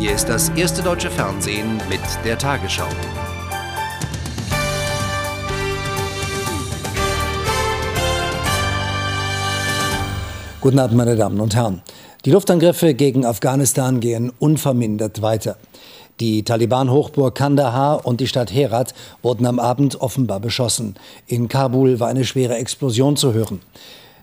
Hier ist das erste deutsche Fernsehen mit der Tagesschau. Guten Abend, meine Damen und Herren. Die Luftangriffe gegen Afghanistan gehen unvermindert weiter. Die Taliban-Hochburg Kandahar und die Stadt Herat wurden am Abend offenbar beschossen. In Kabul war eine schwere Explosion zu hören.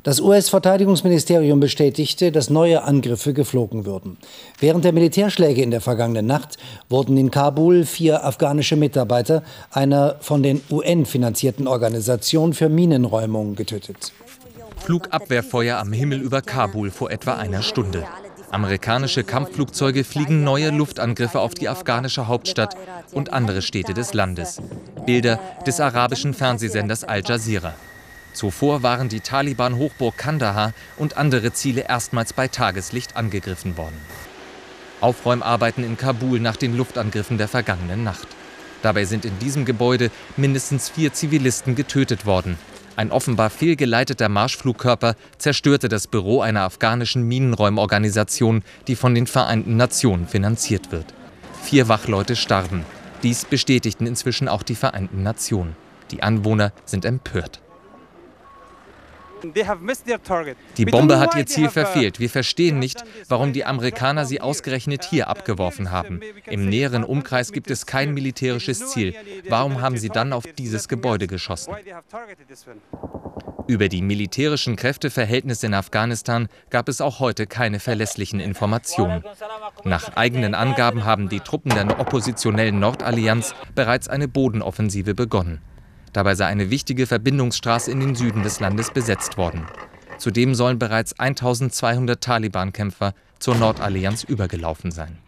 Das US-Verteidigungsministerium bestätigte, dass neue Angriffe geflogen würden. Während der Militärschläge in der vergangenen Nacht wurden in Kabul vier afghanische Mitarbeiter einer von den UN finanzierten Organisation für Minenräumung getötet. Flugabwehrfeuer am Himmel über Kabul vor etwa einer Stunde. Amerikanische Kampfflugzeuge fliegen neue Luftangriffe auf die afghanische Hauptstadt und andere Städte des Landes. Bilder des arabischen Fernsehsenders Al Jazeera. Zuvor waren die Taliban-Hochburg Kandahar und andere Ziele erstmals bei Tageslicht angegriffen worden. Aufräumarbeiten in Kabul nach den Luftangriffen der vergangenen Nacht. Dabei sind in diesem Gebäude mindestens vier Zivilisten getötet worden. Ein offenbar fehlgeleiteter Marschflugkörper zerstörte das Büro einer afghanischen Minenräumorganisation, die von den Vereinten Nationen finanziert wird. Vier Wachleute starben. Dies bestätigten inzwischen auch die Vereinten Nationen. Die Anwohner sind empört. Die Bombe hat ihr Ziel uh, verfehlt. Wir verstehen nicht, warum die Amerikaner sie ausgerechnet hier abgeworfen haben. Im näheren Umkreis gibt es kein militärisches Ziel. Warum haben sie dann auf dieses Gebäude geschossen? Über die militärischen Kräfteverhältnisse in Afghanistan gab es auch heute keine verlässlichen Informationen. Nach eigenen Angaben haben die Truppen der oppositionellen Nordallianz bereits eine Bodenoffensive begonnen. Dabei sei eine wichtige Verbindungsstraße in den Süden des Landes besetzt worden. Zudem sollen bereits 1200 Taliban-Kämpfer zur Nordallianz übergelaufen sein.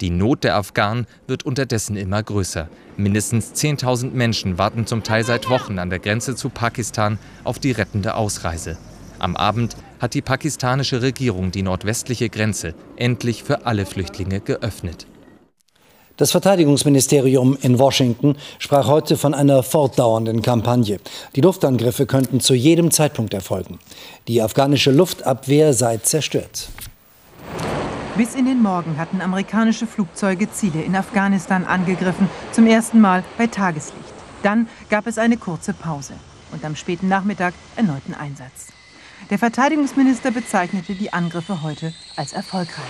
Die Not der Afghanen wird unterdessen immer größer. Mindestens 10.000 Menschen warten zum Teil seit Wochen an der Grenze zu Pakistan auf die rettende Ausreise. Am Abend hat die pakistanische Regierung die nordwestliche Grenze endlich für alle Flüchtlinge geöffnet. Das Verteidigungsministerium in Washington sprach heute von einer fortdauernden Kampagne. Die Luftangriffe könnten zu jedem Zeitpunkt erfolgen. Die afghanische Luftabwehr sei zerstört. Bis in den Morgen hatten amerikanische Flugzeuge Ziele in Afghanistan angegriffen, zum ersten Mal bei Tageslicht. Dann gab es eine kurze Pause und am späten Nachmittag erneuten Einsatz. Der Verteidigungsminister bezeichnete die Angriffe heute als erfolgreich.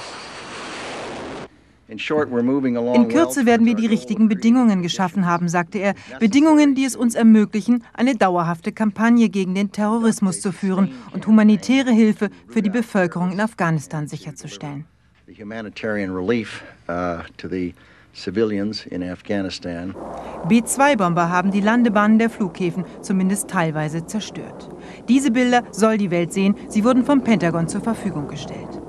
In Kürze werden wir die richtigen Bedingungen geschaffen haben, sagte er. Bedingungen, die es uns ermöglichen, eine dauerhafte Kampagne gegen den Terrorismus zu führen und humanitäre Hilfe für die Bevölkerung in Afghanistan sicherzustellen. Uh, B-2-Bomber haben die Landebahnen der Flughäfen zumindest teilweise zerstört. Diese Bilder soll die Welt sehen. Sie wurden vom Pentagon zur Verfügung gestellt.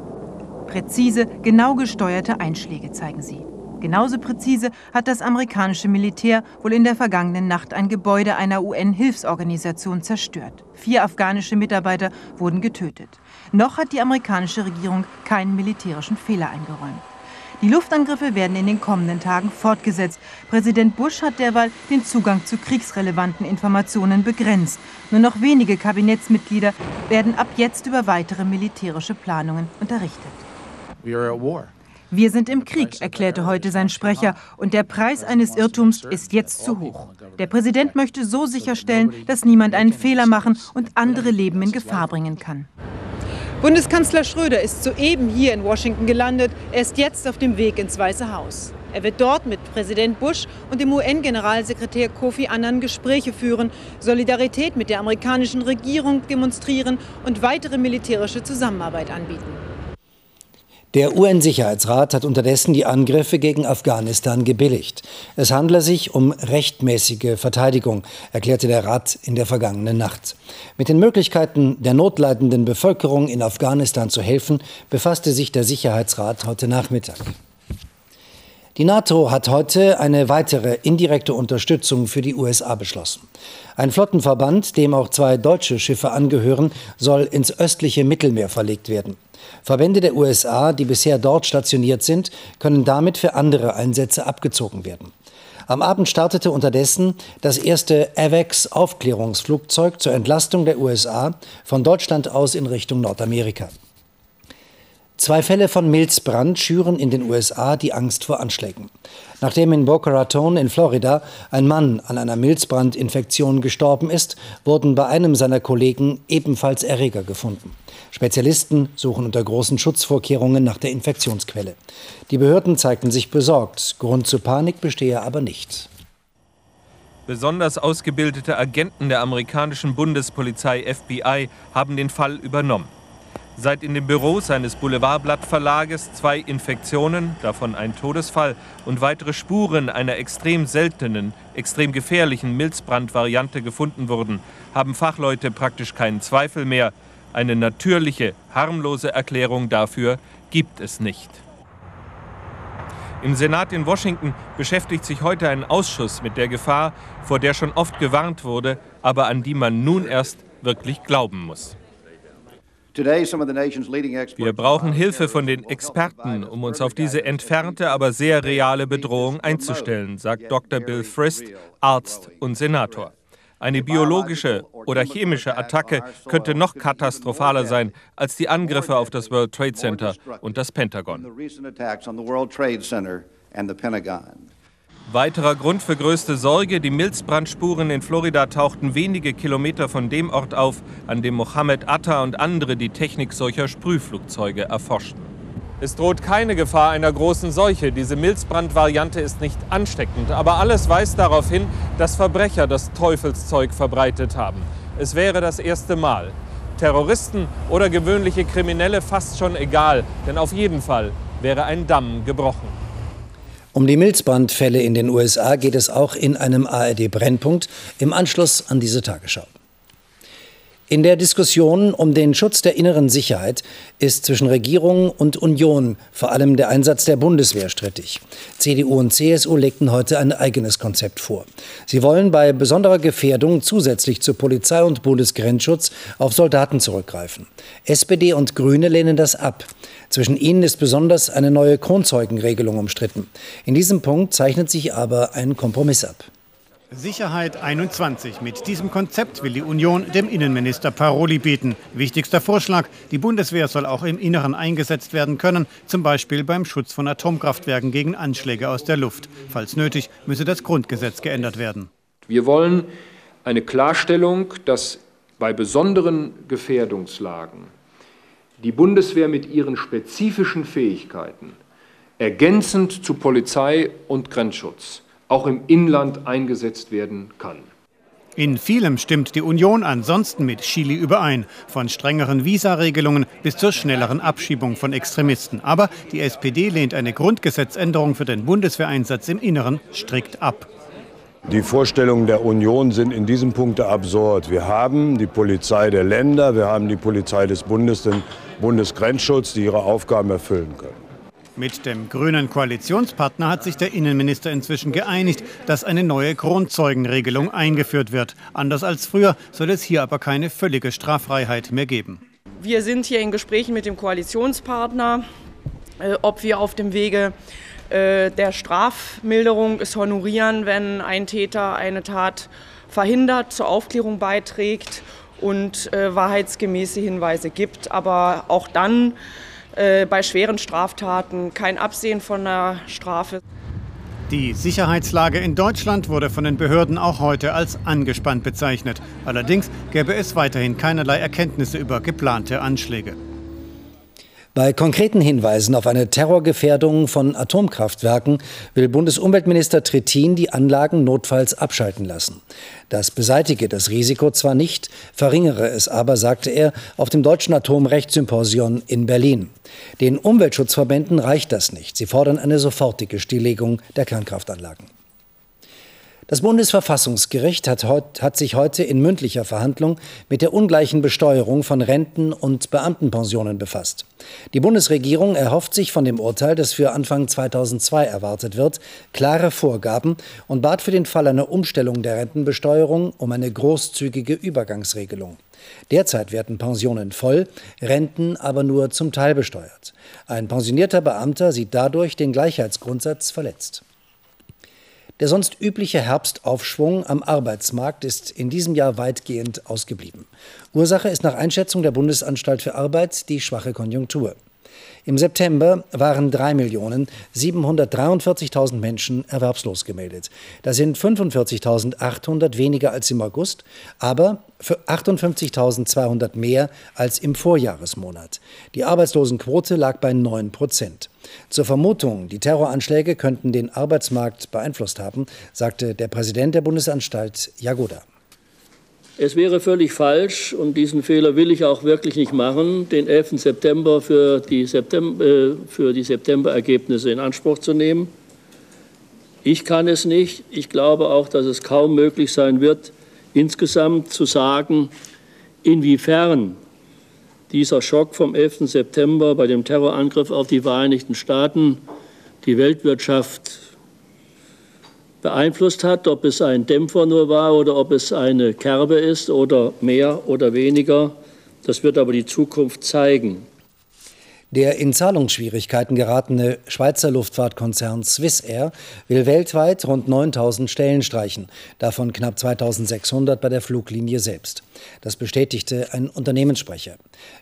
Präzise, genau gesteuerte Einschläge zeigen sie. Genauso präzise hat das amerikanische Militär wohl in der vergangenen Nacht ein Gebäude einer UN-Hilfsorganisation zerstört. Vier afghanische Mitarbeiter wurden getötet. Noch hat die amerikanische Regierung keinen militärischen Fehler eingeräumt. Die Luftangriffe werden in den kommenden Tagen fortgesetzt. Präsident Bush hat derweil den Zugang zu kriegsrelevanten Informationen begrenzt. Nur noch wenige Kabinettsmitglieder werden ab jetzt über weitere militärische Planungen unterrichtet. Wir sind im Krieg, erklärte heute sein Sprecher, und der Preis eines Irrtums ist jetzt zu hoch. Der Präsident möchte so sicherstellen, dass niemand einen Fehler machen und andere Leben in Gefahr bringen kann. Bundeskanzler Schröder ist soeben hier in Washington gelandet. Er ist jetzt auf dem Weg ins Weiße Haus. Er wird dort mit Präsident Bush und dem UN-Generalsekretär Kofi Annan Gespräche führen, Solidarität mit der amerikanischen Regierung demonstrieren und weitere militärische Zusammenarbeit anbieten. Der UN-Sicherheitsrat hat unterdessen die Angriffe gegen Afghanistan gebilligt. Es handle sich um rechtmäßige Verteidigung, erklärte der Rat in der vergangenen Nacht. Mit den Möglichkeiten der notleidenden Bevölkerung in Afghanistan zu helfen, befasste sich der Sicherheitsrat heute Nachmittag. Die NATO hat heute eine weitere indirekte Unterstützung für die USA beschlossen. Ein Flottenverband, dem auch zwei deutsche Schiffe angehören, soll ins östliche Mittelmeer verlegt werden. Verbände der USA, die bisher dort stationiert sind, können damit für andere Einsätze abgezogen werden. Am Abend startete unterdessen das erste AVAX-Aufklärungsflugzeug zur Entlastung der USA von Deutschland aus in Richtung Nordamerika. Zwei Fälle von Milzbrand schüren in den USA die Angst vor Anschlägen. Nachdem in Boca Raton in Florida ein Mann an einer Milzbrandinfektion gestorben ist, wurden bei einem seiner Kollegen ebenfalls Erreger gefunden. Spezialisten suchen unter großen Schutzvorkehrungen nach der Infektionsquelle. Die Behörden zeigten sich besorgt. Grund zur Panik bestehe aber nicht. Besonders ausgebildete Agenten der amerikanischen Bundespolizei FBI haben den Fall übernommen. Seit in den Büros seines Boulevardblattverlages zwei Infektionen, davon ein Todesfall, und weitere Spuren einer extrem seltenen, extrem gefährlichen Milzbrandvariante gefunden wurden, haben Fachleute praktisch keinen Zweifel mehr. Eine natürliche, harmlose Erklärung dafür gibt es nicht. Im Senat in Washington beschäftigt sich heute ein Ausschuss mit der Gefahr, vor der schon oft gewarnt wurde, aber an die man nun erst wirklich glauben muss. Wir brauchen Hilfe von den Experten, um uns auf diese entfernte, aber sehr reale Bedrohung einzustellen, sagt Dr. Bill Frist, Arzt und Senator. Eine biologische oder chemische Attacke könnte noch katastrophaler sein als die Angriffe auf das World Trade Center und das Pentagon. Weiterer Grund für größte Sorge, die Milzbrandspuren in Florida tauchten wenige Kilometer von dem Ort auf, an dem Mohammed Atta und andere die Technik solcher Sprühflugzeuge erforschten. Es droht keine Gefahr einer großen Seuche. Diese Milzbrandvariante ist nicht ansteckend. Aber alles weist darauf hin, dass Verbrecher das Teufelszeug verbreitet haben. Es wäre das erste Mal. Terroristen oder gewöhnliche Kriminelle fast schon egal, denn auf jeden Fall wäre ein Damm gebrochen. Um die Milzbrandfälle in den USA geht es auch in einem ARD-Brennpunkt im Anschluss an diese Tagesschau. In der Diskussion um den Schutz der inneren Sicherheit ist zwischen Regierung und Union vor allem der Einsatz der Bundeswehr strittig. CDU und CSU legten heute ein eigenes Konzept vor. Sie wollen bei besonderer Gefährdung zusätzlich zu Polizei und Bundesgrenzschutz auf Soldaten zurückgreifen. SPD und Grüne lehnen das ab. Zwischen ihnen ist besonders eine neue Kronzeugenregelung umstritten. In diesem Punkt zeichnet sich aber ein Kompromiss ab. Sicherheit 21. Mit diesem Konzept will die Union dem Innenminister Paroli bieten. Wichtigster Vorschlag, die Bundeswehr soll auch im Inneren eingesetzt werden können, zum Beispiel beim Schutz von Atomkraftwerken gegen Anschläge aus der Luft. Falls nötig, müsse das Grundgesetz geändert werden. Wir wollen eine Klarstellung, dass bei besonderen Gefährdungslagen die Bundeswehr mit ihren spezifischen Fähigkeiten ergänzend zu Polizei und Grenzschutz auch im Inland eingesetzt werden kann. In vielem stimmt die Union ansonsten mit Chile überein, von strengeren Visaregelungen bis zur schnelleren Abschiebung von Extremisten. Aber die SPD lehnt eine Grundgesetzänderung für den Bundeswehreinsatz im Inneren strikt ab. Die Vorstellungen der Union sind in diesem Punkt absurd. Wir haben die Polizei der Länder, wir haben die Polizei des Bundes, den Bundesgrenzschutz, die ihre Aufgaben erfüllen können. Mit dem grünen Koalitionspartner hat sich der Innenminister inzwischen geeinigt, dass eine neue Grundzeugenregelung eingeführt wird. Anders als früher soll es hier aber keine völlige Straffreiheit mehr geben. Wir sind hier in Gesprächen mit dem Koalitionspartner, äh, ob wir auf dem Wege äh, der Strafmilderung es honorieren, wenn ein Täter eine Tat verhindert, zur Aufklärung beiträgt und äh, wahrheitsgemäße Hinweise gibt. Aber auch dann äh, bei schweren Straftaten kein Absehen von der Strafe. Die Sicherheitslage in Deutschland wurde von den Behörden auch heute als angespannt bezeichnet. Allerdings gäbe es weiterhin keinerlei Erkenntnisse über geplante Anschläge. Bei konkreten Hinweisen auf eine Terrorgefährdung von Atomkraftwerken will Bundesumweltminister Trittin die Anlagen notfalls abschalten lassen. Das beseitige das Risiko zwar nicht, verringere es aber, sagte er auf dem Deutschen Atomrechtssymposion in Berlin. Den Umweltschutzverbänden reicht das nicht. Sie fordern eine sofortige Stilllegung der Kernkraftanlagen. Das Bundesverfassungsgericht hat, hat, sich heute in mündlicher Verhandlung mit der ungleichen Besteuerung von Renten und Beamtenpensionen befasst. Die Bundesregierung erhofft sich von dem Urteil, das für Anfang 2002 erwartet wird, klare Vorgaben und bat für den Fall einer Umstellung der Rentenbesteuerung um eine großzügige Übergangsregelung. Derzeit werden Pensionen voll, Renten aber nur zum Teil besteuert. Ein pensionierter Beamter sieht dadurch den Gleichheitsgrundsatz verletzt. Der sonst übliche Herbstaufschwung am Arbeitsmarkt ist in diesem Jahr weitgehend ausgeblieben. Ursache ist nach Einschätzung der Bundesanstalt für Arbeit die schwache Konjunktur. Im September waren 3.743.000 Menschen erwerbslos gemeldet. Das sind 45.800 weniger als im August, aber für 58.200 mehr als im Vorjahresmonat. Die Arbeitslosenquote lag bei 9 Prozent. Zur Vermutung, die Terroranschläge könnten den Arbeitsmarkt beeinflusst haben, sagte der Präsident der Bundesanstalt Jagoda. Es wäre völlig falsch, und diesen Fehler will ich auch wirklich nicht machen, den 11. September für die, September, äh, für die September-Ergebnisse in Anspruch zu nehmen. Ich kann es nicht. Ich glaube auch, dass es kaum möglich sein wird, insgesamt zu sagen, inwiefern dieser Schock vom 11. September bei dem Terrorangriff auf die Vereinigten Staaten die Weltwirtschaft beeinflusst hat, ob es ein Dämpfer nur war oder ob es eine Kerbe ist oder mehr oder weniger. Das wird aber die Zukunft zeigen. Der in Zahlungsschwierigkeiten geratene Schweizer Luftfahrtkonzern Swissair will weltweit rund 9000 Stellen streichen, davon knapp 2600 bei der Fluglinie selbst. Das bestätigte ein Unternehmenssprecher.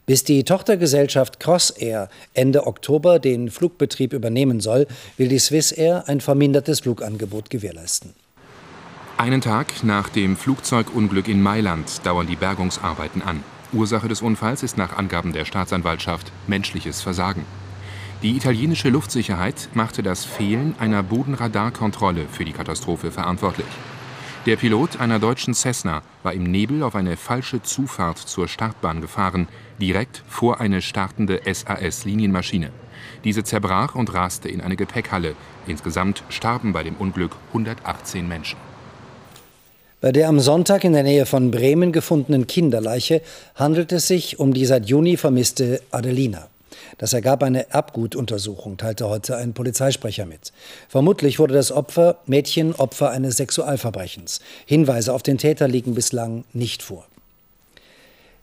Bis die Tochtergesellschaft Crossair Ende Oktober den Flugbetrieb übernehmen soll, will die Swissair ein vermindertes Flugangebot gewährleisten. Einen Tag nach dem Flugzeugunglück in Mailand dauern die Bergungsarbeiten an. Ursache des Unfalls ist nach Angaben der Staatsanwaltschaft menschliches Versagen. Die italienische Luftsicherheit machte das Fehlen einer Bodenradarkontrolle für die Katastrophe verantwortlich. Der Pilot einer deutschen Cessna war im Nebel auf eine falsche Zufahrt zur Startbahn gefahren, direkt vor eine startende SAS-Linienmaschine. Diese zerbrach und raste in eine Gepäckhalle. Insgesamt starben bei dem Unglück 118 Menschen. Bei der am Sonntag in der Nähe von Bremen gefundenen Kinderleiche handelt es sich um die seit Juni vermisste Adelina. Das ergab eine Erbgutuntersuchung, teilte heute ein Polizeisprecher mit. Vermutlich wurde das Opfer Mädchen Opfer eines Sexualverbrechens. Hinweise auf den Täter liegen bislang nicht vor.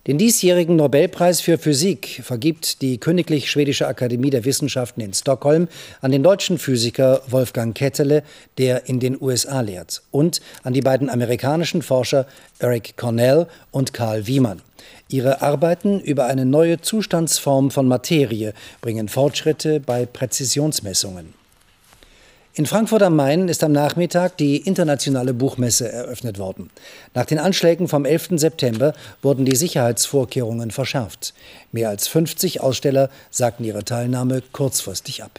Den diesjährigen Nobelpreis für Physik vergibt die Königlich Schwedische Akademie der Wissenschaften in Stockholm an den deutschen Physiker Wolfgang Kettele, der in den USA lehrt, und an die beiden amerikanischen Forscher Eric Cornell und Carl Wiemann. Ihre Arbeiten über eine neue Zustandsform von Materie bringen Fortschritte bei Präzisionsmessungen. In Frankfurt am Main ist am Nachmittag die internationale Buchmesse eröffnet worden. Nach den Anschlägen vom 11. September wurden die Sicherheitsvorkehrungen verschärft. Mehr als 50 Aussteller sagten ihre Teilnahme kurzfristig ab.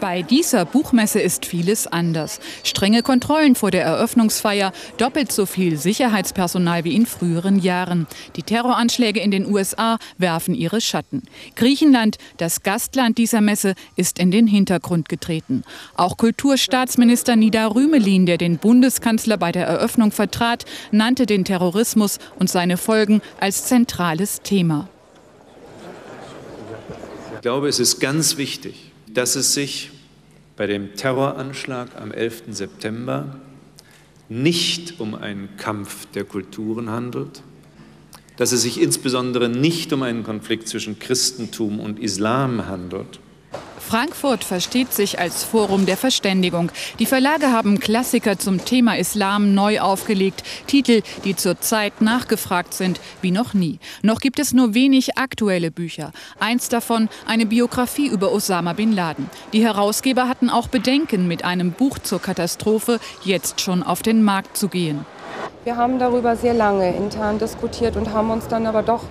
Bei dieser Buchmesse ist vieles anders. Strenge Kontrollen vor der Eröffnungsfeier, doppelt so viel Sicherheitspersonal wie in früheren Jahren. Die Terroranschläge in den USA werfen ihre Schatten. Griechenland, das Gastland dieser Messe, ist in den Hintergrund getreten. Auch Kulturstaatsminister Nida Rümelin, der den Bundeskanzler bei der Eröffnung vertrat, nannte den Terrorismus und seine Folgen als zentrales Thema. Ich glaube, es ist ganz wichtig, dass es sich bei dem Terroranschlag am 11. September nicht um einen Kampf der Kulturen handelt, dass es sich insbesondere nicht um einen Konflikt zwischen Christentum und Islam handelt, Frankfurt versteht sich als Forum der Verständigung. Die Verlage haben Klassiker zum Thema Islam neu aufgelegt, Titel, die zurzeit nachgefragt sind wie noch nie. Noch gibt es nur wenig aktuelle Bücher. Eins davon eine Biografie über Osama bin Laden. Die Herausgeber hatten auch Bedenken, mit einem Buch zur Katastrophe jetzt schon auf den Markt zu gehen. Wir haben darüber sehr lange intern diskutiert und haben uns dann aber doch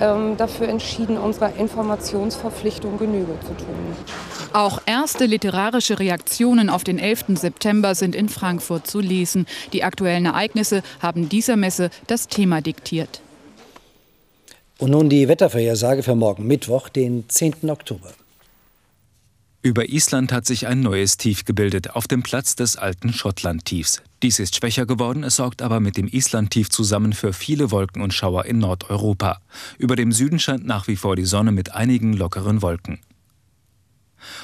ähm, dafür entschieden, unserer Informationsverpflichtung Genüge zu tun. Auch erste literarische Reaktionen auf den 11. September sind in Frankfurt zu lesen. Die aktuellen Ereignisse haben dieser Messe das Thema diktiert. Und nun die Wettervorhersage für morgen Mittwoch, den 10. Oktober. Über Island hat sich ein neues Tief gebildet, auf dem Platz des alten Schottland-Tiefs. Dies ist schwächer geworden, es sorgt aber mit dem Island-Tief zusammen für viele Wolken und Schauer in Nordeuropa. Über dem Süden scheint nach wie vor die Sonne mit einigen lockeren Wolken.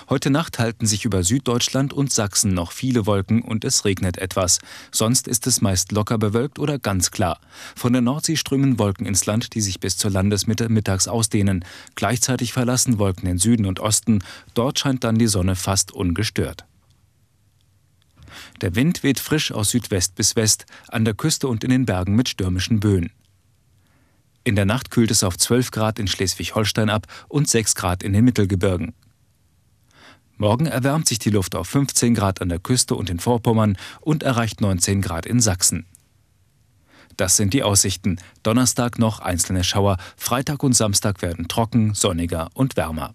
Heute Nacht halten sich über Süddeutschland und Sachsen noch viele Wolken und es regnet etwas. Sonst ist es meist locker bewölkt oder ganz klar. Von der Nordsee strömen Wolken ins Land, die sich bis zur Landesmitte mittags ausdehnen. Gleichzeitig verlassen Wolken den Süden und Osten. Dort scheint dann die Sonne fast ungestört. Der Wind weht frisch aus Südwest bis West, an der Küste und in den Bergen mit stürmischen Böen. In der Nacht kühlt es auf 12 Grad in Schleswig-Holstein ab und 6 Grad in den Mittelgebirgen. Morgen erwärmt sich die Luft auf 15 Grad an der Küste und in Vorpommern und erreicht 19 Grad in Sachsen. Das sind die Aussichten. Donnerstag noch einzelne Schauer, Freitag und Samstag werden trocken, sonniger und wärmer.